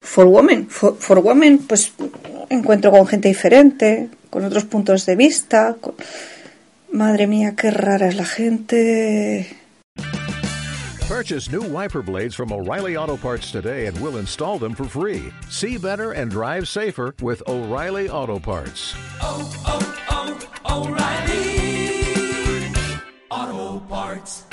For Women. For, for Women, pues encuentro con gente diferente, con otros puntos de vista. Con... Madre mía, qué rara es la gente. Purchase new wiper blades from O'Reilly Auto Parts today and we'll install them for free. See better and drive safer with O'Reilly Auto Parts. Oh, oh, oh, O'Reilly Auto Parts.